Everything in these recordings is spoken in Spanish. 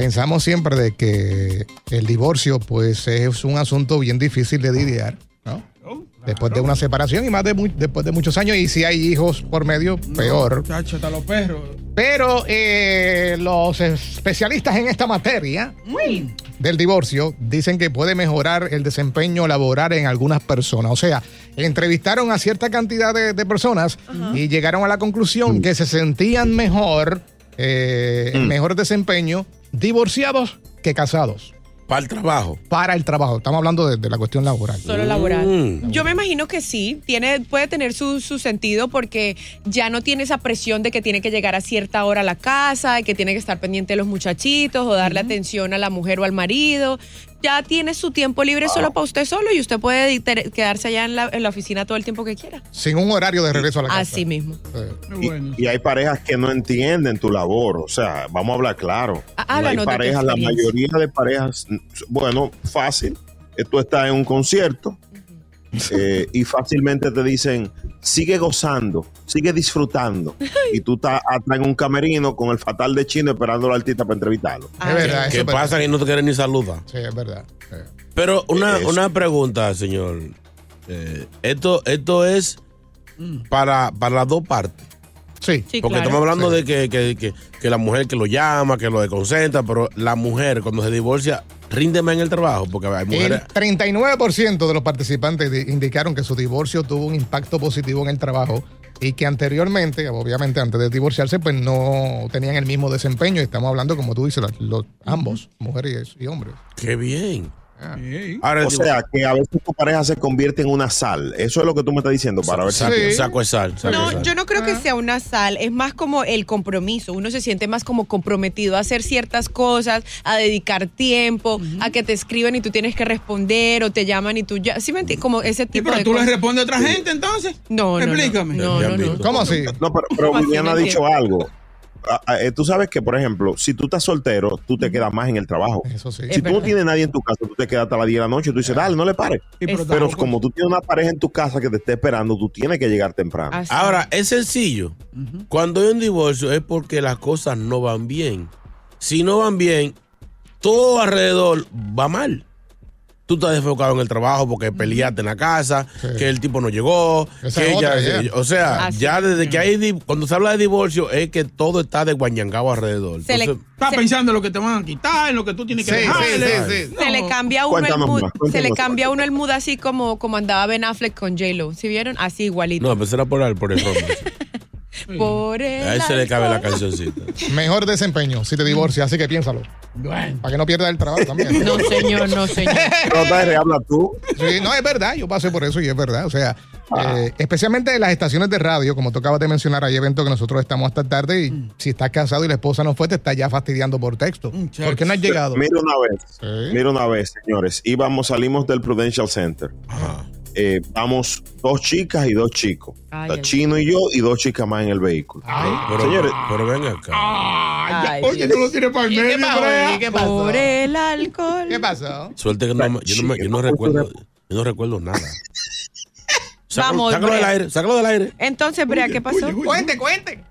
Pensamos siempre de que el divorcio pues es un asunto bien difícil de lidiar, ¿no? Después de una separación y más de después de muchos años y si hay hijos por medio, peor. Chacho, hasta los perros. Pero eh, los especialistas en esta materia del divorcio dicen que puede mejorar el desempeño laboral en algunas personas. O sea, entrevistaron a cierta cantidad de, de personas y llegaron a la conclusión que se sentían mejor, eh, en mejor desempeño, divorciados que casados. Para el trabajo. Para el trabajo. Estamos hablando de, de la cuestión laboral. Solo laboral. Mm. Yo me imagino que sí, tiene, puede tener su, su sentido porque ya no tiene esa presión de que tiene que llegar a cierta hora a la casa y que tiene que estar pendiente de los muchachitos o darle atención a la mujer o al marido. Ya tiene su tiempo libre solo para usted solo y usted puede ter- quedarse allá en la, en la oficina todo el tiempo que quiera. Sin un horario de regreso a la casa. Así mismo. Y, y hay parejas que no entienden tu labor. O sea, vamos a hablar claro. Ah, No hay parejas, la mayoría de parejas, bueno, fácil. Tú estás en un concierto eh, y fácilmente te dicen, sigue gozando, sigue disfrutando. Y tú estás atrás en un camerino con el fatal de chino esperando al artista para entrevistarlo. Es verdad, eso ¿Qué es verdad. pasa que no te quieren ni saludar? Sí, es verdad. Sí. Pero una, una pregunta, señor. Eh, esto, esto es para, para las dos partes. Sí. Sí, Porque claro. estamos hablando Sí. de que, que- que- que la mujer que lo llama, que lo desconcentra, pero la mujer cuando se divorcia, rinde más en el trabajo. Porque hay El mujeres. 39% de los participantes di- indicaron que su divorcio tuvo un impacto positivo en el trabajo y que anteriormente, obviamente antes de divorciarse, pues no tenían el mismo desempeño. Estamos hablando, como tú dices, los, los- ambos, mujeres y hombres. Qué bien. Ah. Ahora, O sea, que a veces tu pareja se convierte en una sal. Eso es lo que tú me estás diciendo para ver si... saco, Sí. saco de sal. saco No, sal. yo no creo que sea una sal, es más como el compromiso. Uno se siente más como comprometido a hacer ciertas cosas, a dedicar tiempo, a que te escriben y tú tienes que responder o te llaman y tú ya. ¿Sí me entiendes? Como ese Sí, tipo pero de tú le cosas. respondes a otra gente entonces. No, no. Explícame. No, Ya no, han no. visto. ¿Cómo así? No, pero, pero ¿Cómo así? Viviana ha No dicho algo. Ah, ah, eh, tú sabes que, por ejemplo, si tú estás soltero, tú te quedas más en el trabajo. Eso sí. Es Si tú no tienes nadie en tu casa, tú te quedas hasta las 10 de la noche y tú dices, dale, no le pares. Sí, pero Es- Pero tampoco- como tú tienes una pareja en tu casa que te está esperando, tú tienes que llegar temprano. Así. Ahora, es sencillo. Cuando hay un divorcio es porque las cosas no van bien. Si no van bien, todo alrededor va mal. Tú estás enfocado en el trabajo porque peleaste en la casa, que el tipo no llegó, Esa que otra, ella- o sea, Así ya desde que hay cuando se habla de divorcio es que todo está de guañangado alrededor. Se le- Entonces, Estás Se- pensando en lo que te van a quitar, en lo que tú tienes que Sí, sí, dejarle. sí, sí. Se le cambia a uno el mood, más, se le más. cambia a uno el mood así como, como andaba Ben Affleck con J-Lo. ¿Sí vieron? Así igualito. no, empecé a por el, por el romance. Por el A él se le cabe la cancioncita. Mejor desempeño si te divorcias, así que piénsalo. Bueno. Para que no pierdas el trabajo también. No, señor, no, señor. No te habla tú. Sí, no, es verdad, yo pasé por eso y es verdad. O sea, eh, especialmente en las estaciones de radio, como tú acabas de mencionar, hay eventos que nosotros estamos hasta tarde y si estás casado y la esposa no fue, te está ya fastidiando por texto. ¿Por qué no has llegado? Mira una vez, Sí. mira una vez, señores. Íbamos, salimos del Prudential Center. Eh, vamos dos chicas y dos chicos. Ay, ay, Chino y yo y dos chicas más en el vehículo. Pero, Señores, pero ven acá. Ay, Oye, tú lo tienes para el ¿Y qué medio, qué pasó? Por el alcohol. ¿Qué pasó? Suerte que no, me- yo, no me- yo no recuerdo, yo no recuerdo nada. Sácalo, Vamos, sácalo del aire, sácalo del aire. Entonces, Brea, ¿qué pasó? Oye, oye. Cuente, cuente.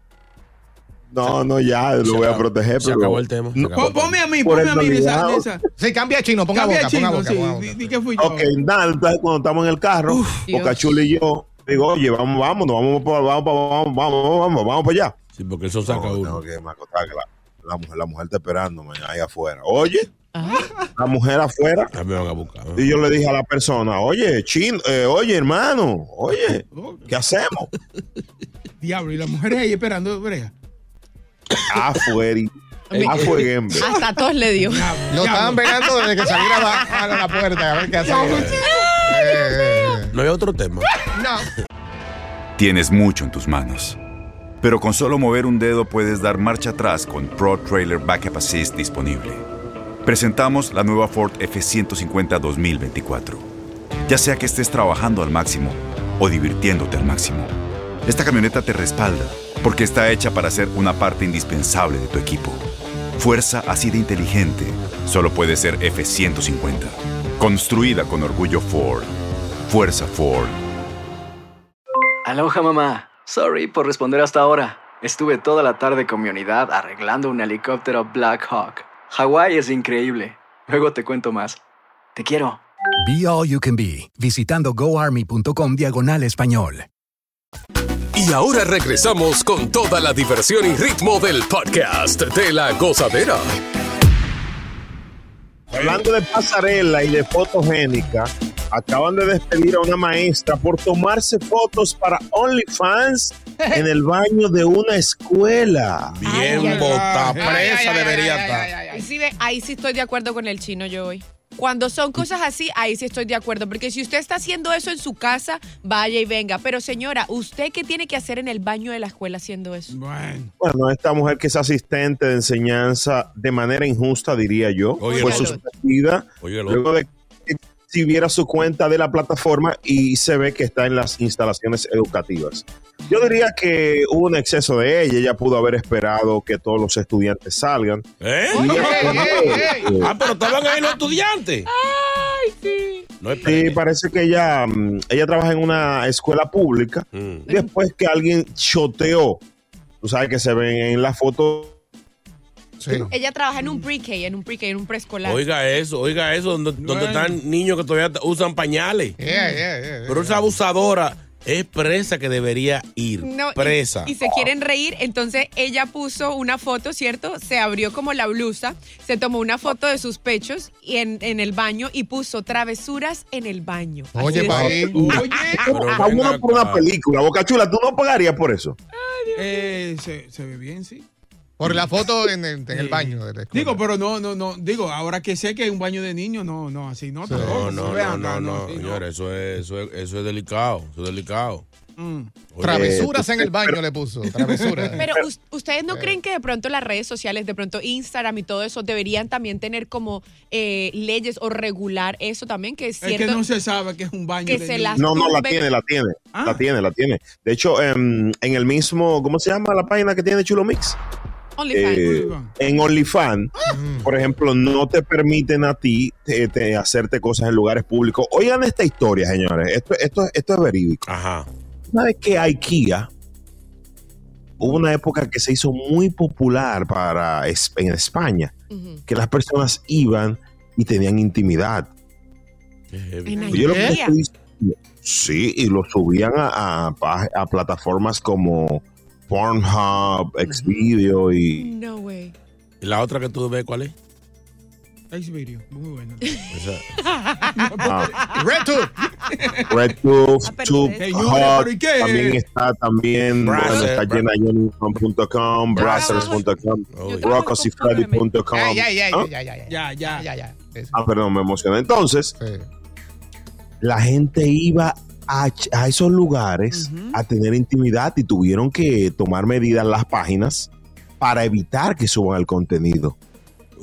No, no, ya lo Se voy a proteger. Se pero- acabó el tema. se. Ponme a mí, ponme a mí en esa. Sí, cambia chino, ponga Cambia boca, ponga chino, boca, sí. ponga boca. Di, di que fui yo. Ok, nada, entonces cuando estamos en el carro, Dios. Boca Chula y yo, digo, oye, vamos, vámonos, vamos, vamos, pa- vamos, vamos, vamos, vamos para allá. Sí, porque eso saca No, uno. tengo que me acostar, que la, la mujer, la mujer está esperándome ahí afuera. Oye, Ah. la mujer afuera. Ya me van a buscar. ¿no? Y yo le dije a la persona, oye, chin, eh, oye, hermano, oye, ¿qué hacemos? Diablo, y las mujeres ahí esperando, Brea. Afuera. Afuera. Hasta tos le dio. Lo estaban velando desde que saliera a, a la puerta a ver qué hacía. Eh, No hay otro tema. no. Tienes mucho en tus manos. Pero con solo mover un dedo puedes dar marcha atrás con Pro Trailer Backup Assist disponible. Presentamos la nueva Ford F150 2024. Ya sea que estés trabajando al máximo o divirtiéndote al máximo, esta camioneta te respalda porque está hecha para ser una parte indispensable de tu equipo. Fuerza así de inteligente solo puede ser F150. Construida con orgullo Ford. Fuerza Ford. Aloha mamá. Sorry por responder hasta ahora. Estuve toda la tarde con mi unidad arreglando un helicóptero Black Hawk. Hawái es increíble. Luego te cuento más. Te quiero. Be All You Can Be, visitando goarmy.com diagonal español. Y ahora regresamos con toda la diversión y ritmo del podcast de la gozadera. Hablando de pasarela y de fotogénica, acaban de despedir a una maestra por tomarse fotos para OnlyFans en el baño de una escuela. Bien Ay, bota ay, presa ay, debería ay, estar. ay, ay, ay. Sí, ahí sí estoy de acuerdo con el chino yo hoy. Cuando son cosas así, ahí sí estoy de acuerdo. Porque si usted está haciendo eso en su casa, vaya y venga. Pero señora, ¿usted qué tiene que hacer en el baño de la escuela haciendo eso? Bueno. Bueno, esta mujer que es asistente de enseñanza de manera injusta, diría yo, Oye, fue suspendida luego de que exhibiera su cuenta de la plataforma y se ve que está en las instalaciones educativas. Yo diría que hubo un exceso de ella, ella pudo haber esperado que todos los estudiantes salgan. ¿Eh? Y ella- eh, Ah, pero estaban ahí los estudiantes. Ay, sí. No es Sí, parece que ella, mm, ella trabaja en una escuela pública. Mm. Después que alguien choteó, tú sabes que se ven en la foto. Sí. Ella trabaja en un pre-K, en un pre-K, en un preescolar. Oiga eso, oiga eso, donde, donde están niños que todavía usan pañales. Yeah, yeah, yeah, Pero esa abusadora es presa que debería ir. No, presa. Y, se quieren reír, entonces ella puso una foto, ¿cierto? Se abrió como la blusa, se tomó una foto de sus pechos y en, en el baño y puso travesuras en el baño. Oye, ahí. Oye, uno por una película. Boca Chula, ¿tú no pagarías por eso? eh, se, se ve bien, sí. Por la foto en el, en el baño de la escuela. Digo, pero no, no, no. Digo, ahora que sé que hay un baño de niños, no, no, así no. tampoco. No, no, no, señores, eso es, eso es, eso es delicado, eso es delicado. Mm. Oye, Travesuras en el baño le puso. Travesuras. Pero us- ustedes no creen que de pronto las redes sociales, de pronto Instagram y todo eso deberían también tener como eh, leyes o regular eso también, que es Es cierto. que no se sabe que es un baño que de se niños. las- No, no, la tiene, la tiene. Ah. La tiene, la tiene. De hecho, em, en el mismo, ¿cómo se llama la página que tiene Chulo Mix? Eh, en OnlyFans, Mm. por ejemplo, no te permiten a ti te- te hacerte cosas en lugares públicos. Oigan esta historia, señores. Esto, esto, esto es verídico. Ajá. Una vez que IKEA hubo una época que se hizo muy popular para en España, que las personas iban y tenían intimidad. En Yo lo que IKEA. estoy diciendo- sí, y lo subían a, a plataformas como Pornhub, Xvideo y No way. ¿Y la otra que tú ves cuál es? Xvideo, muy ah, RedTube. RedTube, Ah, pero Tube, ustedes- Señores, Hot, pero ¿y qué? también está también, bueno, está llena llena.com, brazzers.com, rocosifreddy.com. Ya, ya, ya, ¿Ah? ya, ya, ya. Ah, perdón, me emocioné. Entonces, Sí. la gente iba a, esos lugares a tener intimidad y tuvieron que tomar medidas las páginas para evitar que suban el contenido.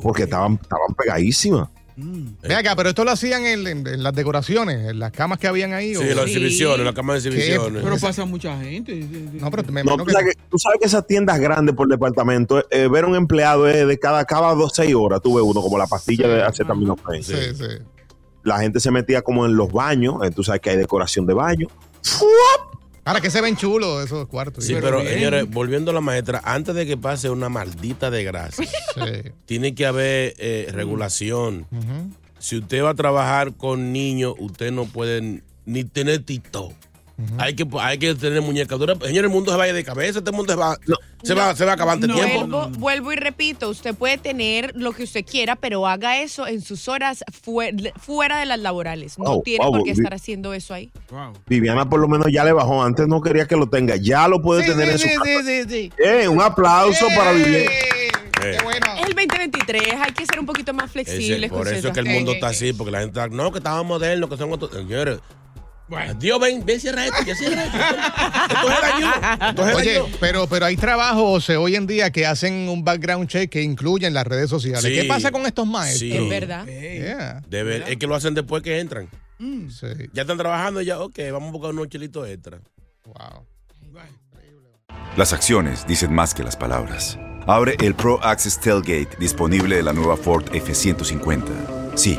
Porque estaban, estaban pegadísimas. Ve acá, pero esto lo hacían en, en- en las decoraciones, en las camas que habían ahí. Sí, las exhibiciones, la cama de ¿Qué? exhibiciones. Pero pasa mucha gente. No, pero me No, tú, sabes que, tú sabes que esas tiendas grandes por departamento, eh, ver un empleado es de cada, cada dos, seis horas, tú ves uno, como la pastilla de acetaminofén. Sí, sí. La gente se metía como en los baños, eh, tú sabes que hay decoración de baño. Ahora que se ven chulos esos cuartos. Sí, pero señores, volviendo a la maestra, antes de que pase una maldita desgracia, tiene que haber eh, regulación. Si usted va a trabajar con niños, usted no puede ni tener TikTok. Hay que, hay que tener muñecas duras. Señor, el mundo se va a ir de cabeza, este mundo se va, se va, se va a acabar antes de tiempo. Vuelvo, vuelvo y repito, usted puede tener lo que usted quiera, pero haga eso en sus horas fue- fuera de las laborales. No Oh, tiene oh, por qué estar haciendo eso ahí. Viviana por lo menos ya le bajó, antes no quería que lo tenga, ya lo puede tener en su casa. sí. Eh, un aplauso para Viviana. Eh, Es el 2023, hay que ser un poquito más ese- flexibles. por con eso es que el mundo está así, porque la gente está, no, que estamos modernos, que son otros. Señores, Dios, ven, ven, cierra esto, ya cierra esto. Esto es daño. Esto es Oye, pero, pero hay trabajos eh, hoy en día que hacen un background check que incluyen las redes sociales. Sí. ¿Qué pasa con estos maestros? Sí. Es verdad. Yeah. De ver- es que lo hacen después que entran. Sí. Ya están trabajando y ya, ok, vamos a buscar unos chelitos extra. Wow. Las acciones dicen más que las palabras. Abre el Pro Access Tailgate disponible de la nueva Ford F-150. Sí,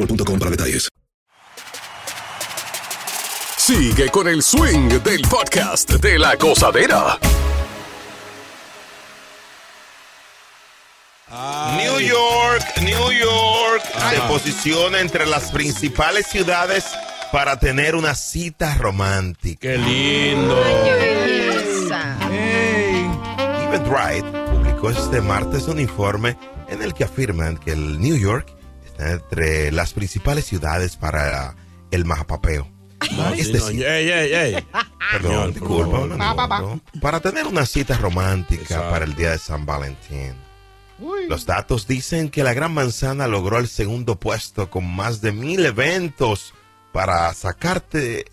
boostmobile.com para detalles. Sigue con el swing del podcast de la gozadera. New York, New York se posiciona entre las principales ciudades para tener una cita romántica. Qué lindo. Eventbrite publicó este martes un informe en el que afirman que el New York entre las principales ciudades para el majapapeo. No, es sí, no, decir, ey, ey, ey. perdón, disculpa, un minuto. para tener una cita romántica para el día de San Valentín. Los datos dicen que la Gran Manzana logró el segundo puesto con más de mil eventos para sacarte,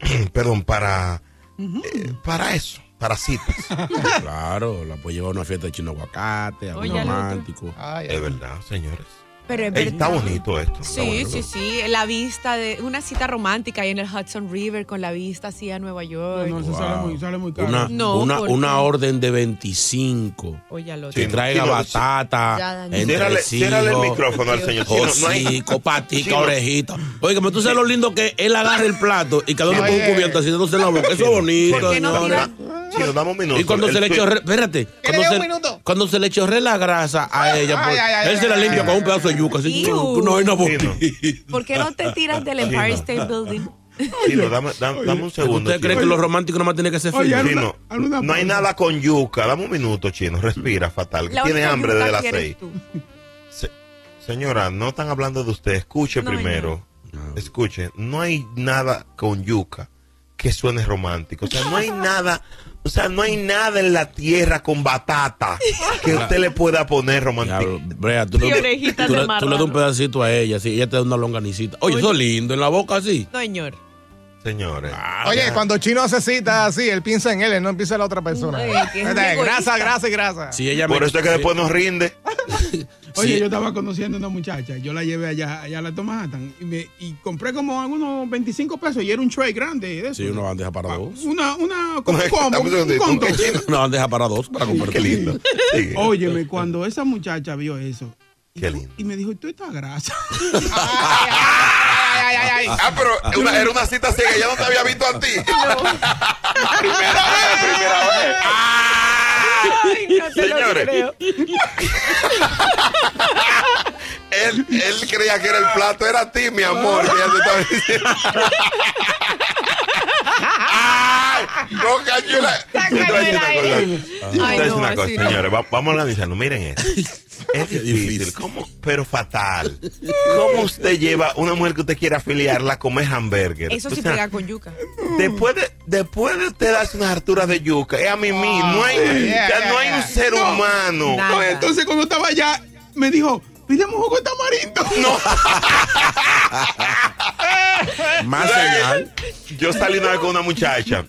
perdón, para, eh, para eso, para citas. Claro, la puede llevar a una fiesta de chino aguacate, a un Oye, al otro. romántico. Es verdad, señores. Pero es verdad. está bonito esto. Sí, bonito. sí, sí. La vista de una cita romántica ahí en el Hudson River con la vista así a Nueva York. No, eso sale muy, sale muy caro. Una, No, una, orden de 25. Oye, otro. Que Chino, traiga chino, batata, ciérrale el micrófono al señor. No hocico, patica, Chino. orejita. Oye, tú sabes lo lindo que él agarra el plato y cada uno pone un cubierto así dándose la boca. Eso es bonito, ¿Por qué no dame un minuto. Y cuando El se le chorre, espérate, cuando un se, minuto? cuando se le chorre la grasa a ella, pues, Ay, ay, ay, él se la ay, limpia ay, con un pedazo de yuca. Así, no una boquita. ¿Por qué no te tiras del Empire State Building? Chino, dame, dame- dame un segundo. ¿Usted cree Chino. que los románticos nomás tienen que ser felices? Chino, no hay nada con yuca. Dame un minuto, Chino. Respira fatal. La Tiene hambre desde las seis. Se- señora, no están hablando de usted. Escuche No, primero. Escuche. No hay nada con yuca que suene romántico. O sea, no hay nada. O sea, no hay nada en la tierra con batata que usted le pueda poner romántico. Brea, tú, le- tú le, tú le das un pedacito a ella, así, ella te da una longanicita. Oye, eso es lindo, en la boca así. No, señor. Señores. Oye, cuando Chino hace cita así, él piensa en él, él no piensa en la otra persona. Egoísta. grasa, grasa y grasa. Ella Por me- eso es que después nos rinde. Oye, yo estaba conociendo a una muchacha, yo la llevé allá, allá a la Manhattan y, me- y compré como algunos 25 pesos y era un tray grande de eso. Sí, una bandeja para dos. Una, una, como un Dame combo, un. ¿qué chino? Una bandeja para dos para Qué compartir. lindo. Sigue. Óyeme, cuando esa muchacha vio eso Qué lindo. y me dijo, ¿tú estás grasa? ay, ay, ay. Ah, pero una- era una cita ciega, ella no te había visto a ti. primera vez, primera vez. Ay, no te lo Señores. creo. Él, él creía que era el plato, era a ti, mi amor, que no, así señores. va- vamos analizando. Miren esto. Es difícil, ¿cómo? pero fatal. ¿Cómo usted lleva una mujer que usted quiere afiliarla a comer hamburger? Eso O sí sea, pega con yuca. Después de, después de usted darse unas harturas de yuca, es a mí mismo. No hay, yeah, o sea, yeah, no hay un ser No. humano. No, entonces cuando estaba allá, me dijo, pidemos jugo de tamarindo. No. Más señal. Yo salí una vez con una muchacha.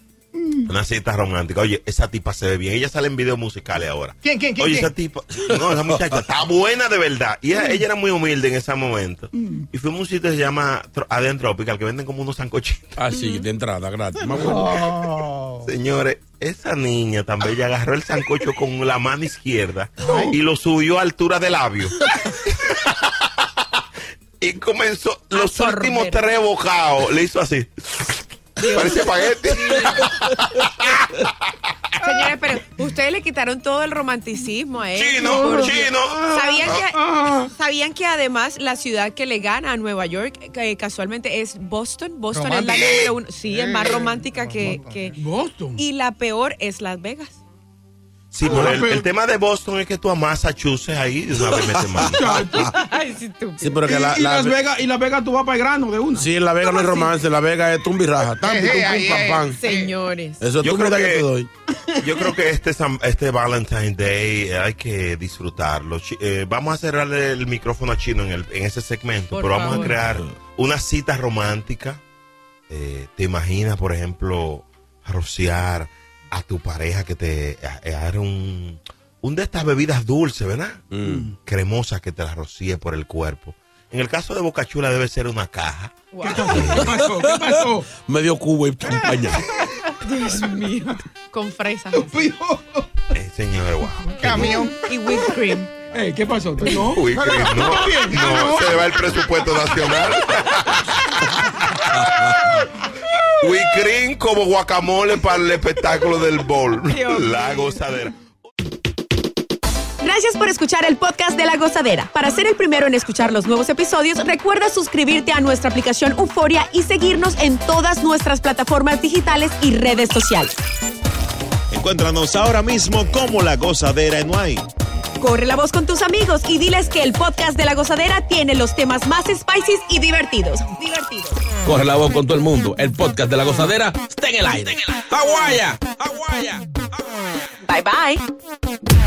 Una cita romántica. Oye, esa tipa se ve bien. Ella sale en videos musicales ahora. ¿Quién, quién, quién, Oye, quién? esa tipa. No, esa muchacha está buena de verdad. Y ella, ella era muy humilde en ese momento. Y fuimos a un sitio que se llama Tro- Adent Tropical, que venden como unos sancochitos. Ah, sí, de entrada, gratis. Oh. Señores, esa niña tan bella agarró el sancocho con la mano izquierda y lo subió a altura de labio. y comenzó los últimos tres bocados. Le hizo así. Parece espagueti. Señores, pero ustedes le quitaron todo el romanticismo a él. Chino, chino. ¿Sabían que, Ah, ¿Sabían que además la ciudad que le gana a Nueva York eh, casualmente es Boston? Boston es la número uno. Sí, es más romántica que, romántica. que- Boston. Y la peor es Las Vegas. Sí, pero el, el tema de Boston es que tú a Massachusetts ahí de una vez metes mano. Ay, sí, pero Y, que la, y la- Las Vegas, y Las Vegas tú vas para el grano de una. Sí, en La Vega no es romance, en La Vega es tumbirraja. Tan, es. pam, pam. Señores. Eso es Yo creo que que- te doy. Yo creo que este, este Valentine's Day hay que disfrutarlo. Eh, vamos a cerrarle el micrófono a Chino en, el- en ese segmento, Por pero vamos a crear una cita romántica. Eh, ¿Te imaginas, por ejemplo, rociar a tu pareja que te haga un, un de estas bebidas dulces, ¿verdad? Cremosas que te las rocíe por el cuerpo. En el caso de Boca Chula debe ser una caja. Wow. ¿Qué pasó? ¿Qué pasó? Medio cubo y champaña. Dios mío. Con fresas. Eh, señor, wow. Camión. Y whipped cream. Eh, ¿Qué pasó? No. Uy, no, Bien, no, se va el presupuesto nacional. Wicrin como guacamole para el espectáculo del bol. La gozadera. Gracias por escuchar el podcast de La Gozadera. Para ser el primero en escuchar los nuevos episodios, recuerda suscribirte a nuestra aplicación Euforia y seguirnos en todas nuestras plataformas digitales y redes sociales. Encuéntranos ahora mismo como La Gozadera en Nuay. Corre la voz con tus amigos y diles que el podcast de La Gozadera tiene los temas más spicy y divertidos. Divertidos. Corre la voz con todo el mundo. El podcast de la gozadera está en el aire. ¡Aguaya! ¡Aguaya! Bye bye.